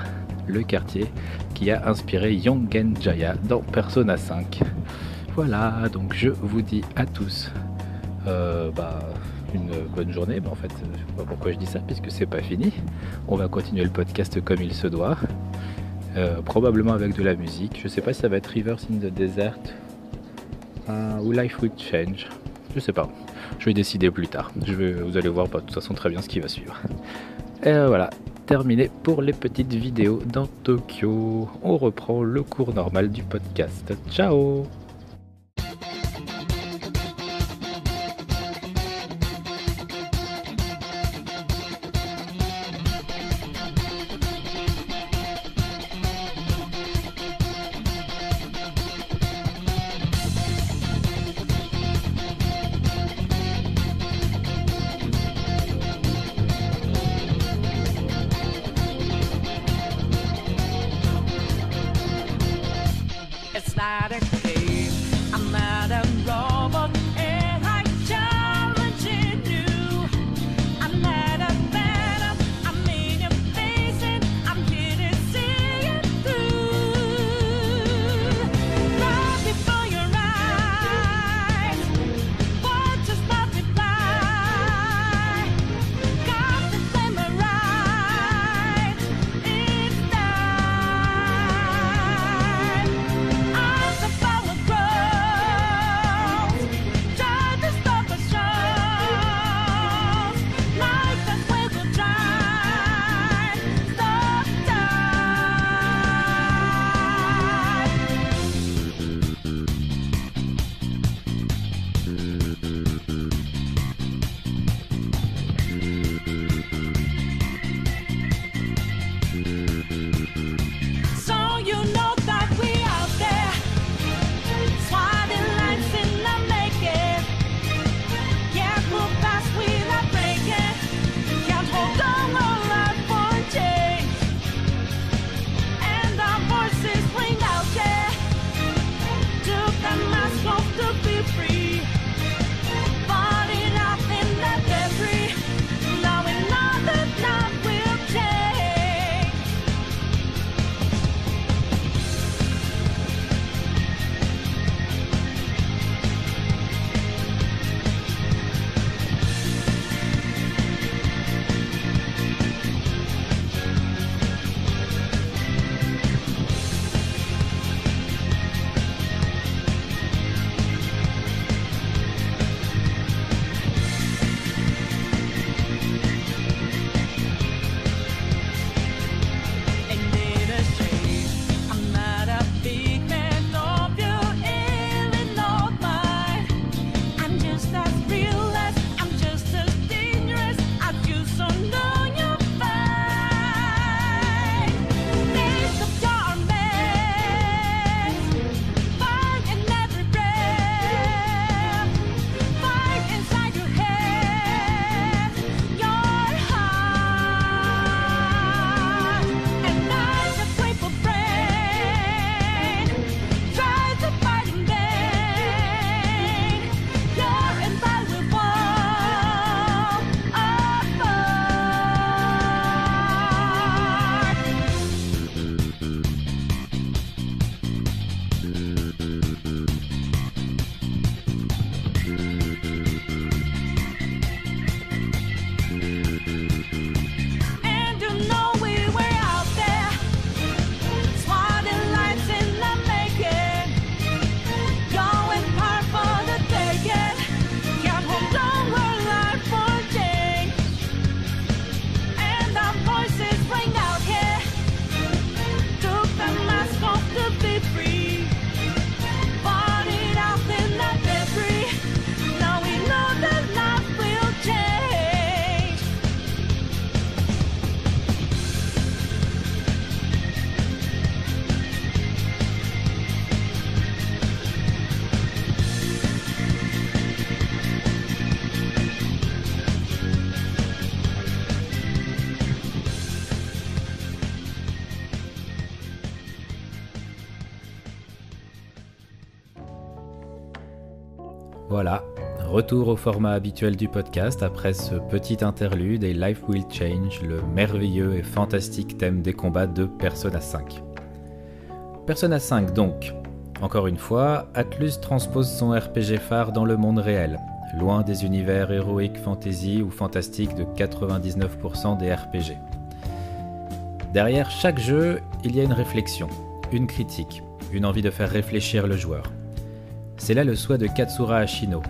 le quartier qui a inspiré Yongenjaya dans Persona 5. Voilà, donc je vous dis à tous euh, bah, une bonne journée. en fait, je sais pas pourquoi je dis ça, puisque c'est pas fini. On va continuer le podcast comme il se doit. Euh, probablement avec de la musique. Je sais pas si ça va être Rivers in the Desert euh, ou Life Will Change. Je sais pas. Je vais décider plus tard. Vous allez voir bah, de toute façon très bien ce qui va suivre. [laughs] Et voilà, terminé pour les petites vidéos dans Tokyo. On reprend le cours normal du podcast. Ciao retour au format habituel du podcast après ce petit interlude et Life Will Change, le merveilleux et fantastique thème des combats de Persona 5. Persona 5 donc. Encore une fois, Atlus transpose son RPG phare dans le monde réel, loin des univers héroïques fantasy ou fantastiques de 99% des RPG. Derrière chaque jeu, il y a une réflexion, une critique, une envie de faire réfléchir le joueur. C'est là le souhait de Katsura Ashino.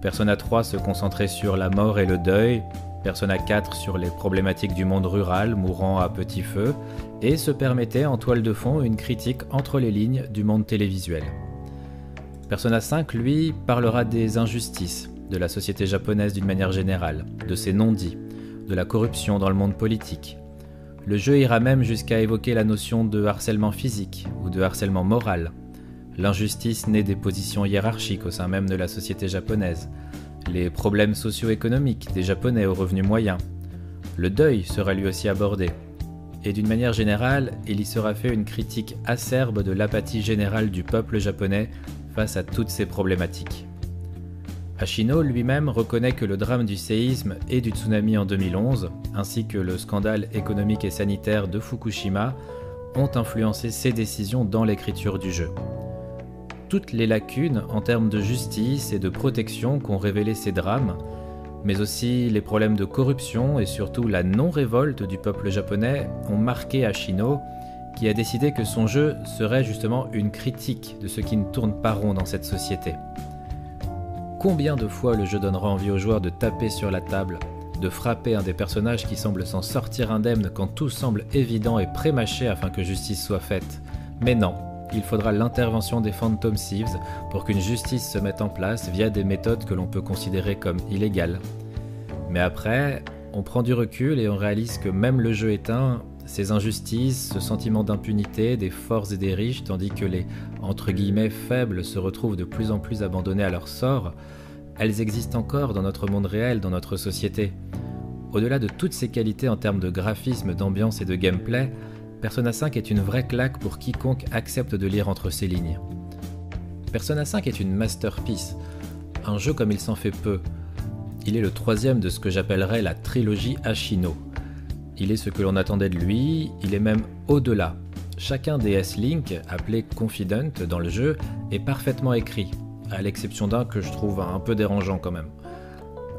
Persona 3 se concentrait sur la mort et le deuil, Persona 4 sur les problématiques du monde rural mourant à petit feu, et se permettait en toile de fond une critique entre les lignes du monde télévisuel. Persona 5, lui, parlera des injustices de la société japonaise d'une manière générale, de ses non-dits, de la corruption dans le monde politique. Le jeu ira même jusqu'à évoquer la notion de harcèlement physique ou de harcèlement moral, l'injustice née des positions hiérarchiques au sein même de la société japonaise, les problèmes socio-économiques des Japonais aux revenus moyens. Le deuil sera lui aussi abordé. Et d'une manière générale, il y sera fait une critique acerbe de l'apathie générale du peuple japonais face à toutes ces problématiques. Ashino lui-même reconnaît que le drame du séisme et du tsunami en 2011, ainsi que le scandale économique et sanitaire de Fukushima, ont influencé ses décisions dans l'écriture du jeu toutes les lacunes en termes de justice et de protection qu'ont révélé ces drames, mais aussi les problèmes de corruption et surtout la non-révolte du peuple japonais ont marqué Ashino, qui a décidé que son jeu serait justement une critique de ce qui ne tourne pas rond dans cette société. Combien de fois le jeu donnera envie aux joueurs de taper sur la table, de frapper un des personnages qui semble s'en sortir indemne quand tout semble évident et prémâché afin que justice soit faite? Mais non, il faudra l'intervention des Phantom Thieves pour qu'une justice se mette en place via des méthodes que l'on peut considérer comme illégales. Mais après, on prend du recul et on réalise que même le jeu éteint, ces injustices, ce sentiment d'impunité des forts et des riches, tandis que les entre guillemets faibles se retrouvent de plus en plus abandonnés à leur sort, elles existent encore dans notre monde réel, dans notre société. Au-delà de toutes ces qualités en termes de graphisme, d'ambiance et de gameplay, Persona 5 est une vraie claque pour quiconque accepte de lire entre ces lignes. Persona 5 est une masterpiece, un jeu comme il s'en fait peu. Il est le troisième de ce que j'appellerais la trilogie Ashino. Il est ce que l'on attendait de lui, il est même au-delà. Chacun des S-Link, appelé Confident dans le jeu, est parfaitement écrit, à l'exception d'un que je trouve un peu dérangeant quand même.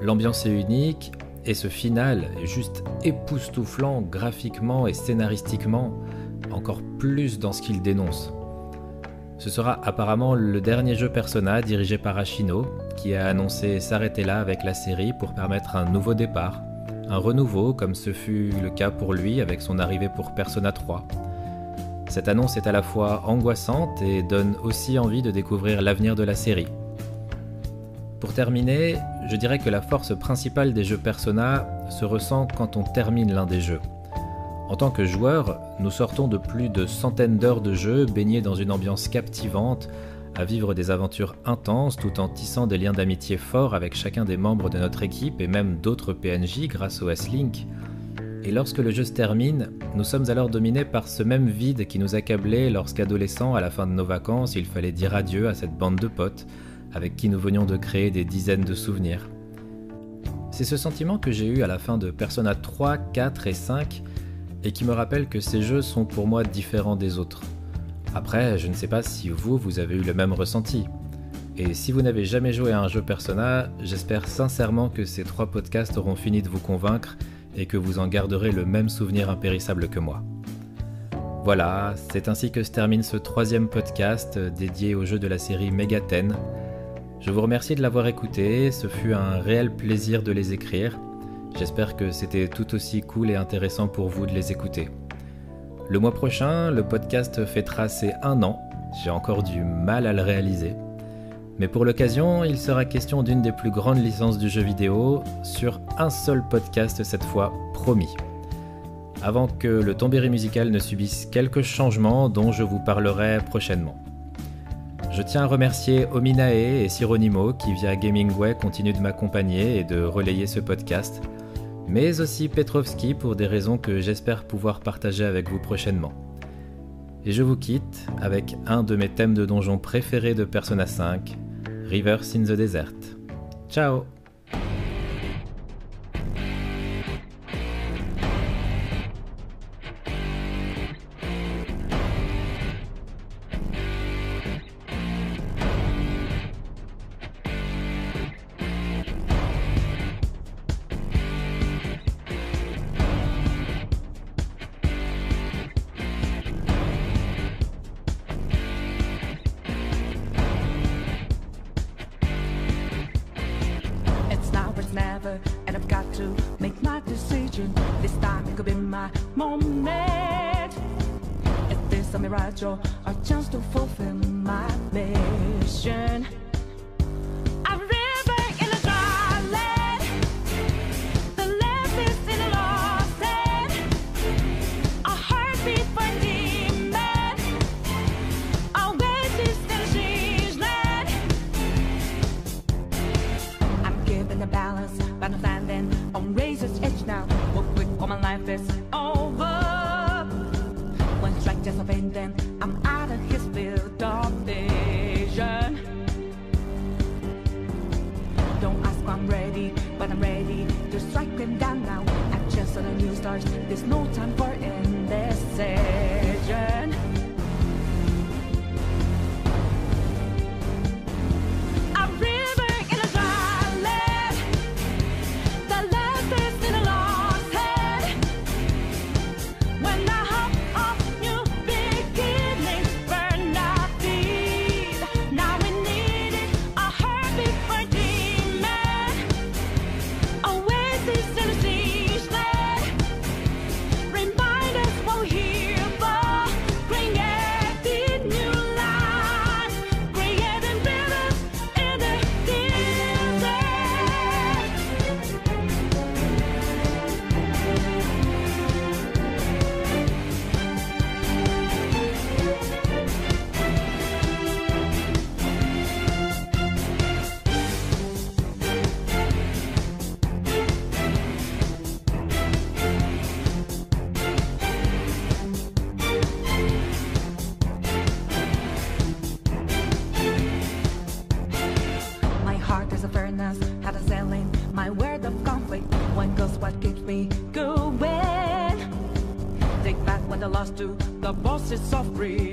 L'ambiance est unique, et ce final est juste époustouflant graphiquement et scénaristiquement, encore plus dans ce qu'il dénonce. Ce sera apparemment le dernier jeu Persona dirigé par Ashino, qui a annoncé s'arrêter là avec la série pour permettre un nouveau départ, un renouveau comme ce fut le cas pour lui avec son arrivée pour Persona 3. Cette annonce est à la fois angoissante et donne aussi envie de découvrir l'avenir de la série. Pour terminer, je dirais que la force principale des jeux Persona se ressent quand on termine l'un des jeux. En tant que joueur, nous sortons de plus de centaines d'heures de jeu baignés dans une ambiance captivante, à vivre des aventures intenses tout en tissant des liens d'amitié forts avec chacun des membres de notre équipe et même d'autres PNJ grâce au S-Link. Et lorsque le jeu se termine, nous sommes alors dominés par ce même vide qui nous accablait lorsqu'adolescents, à la fin de nos vacances, il fallait dire adieu à cette bande de potes, avec qui nous venions de créer des dizaines de souvenirs. C'est ce sentiment que j'ai eu à la fin de Persona 3, 4 et 5 et qui me rappelle que ces jeux sont pour moi différents des autres. Après, je ne sais pas si vous, vous avez eu le même ressenti. Et si vous n'avez jamais joué à un jeu Persona, j'espère sincèrement que ces trois podcasts auront fini de vous convaincre et que vous en garderez le même souvenir impérissable que moi. Voilà, c'est ainsi que se termine ce troisième podcast dédié au jeu de la série Megaten, je vous remercie de l'avoir écouté, ce fut un réel plaisir de les écrire. J'espère que c'était tout aussi cool et intéressant pour vous de les écouter. Le mois prochain, le podcast fêtera ses un an. J'ai encore du mal à le réaliser. Mais pour l'occasion, il sera question d'une des plus grandes licences du jeu vidéo sur un seul podcast cette fois, promis. Avant que le tombéry musical ne subisse quelques changements dont je vous parlerai prochainement. Je tiens à remercier Ominae et Sironimo qui via Gamingway continuent de m'accompagner et de relayer ce podcast, mais aussi Petrovski pour des raisons que j'espère pouvoir partager avec vous prochainement. Et je vous quitte avec un de mes thèmes de donjon préférés de Persona 5, Rivers in the Desert. Ciao the bosses of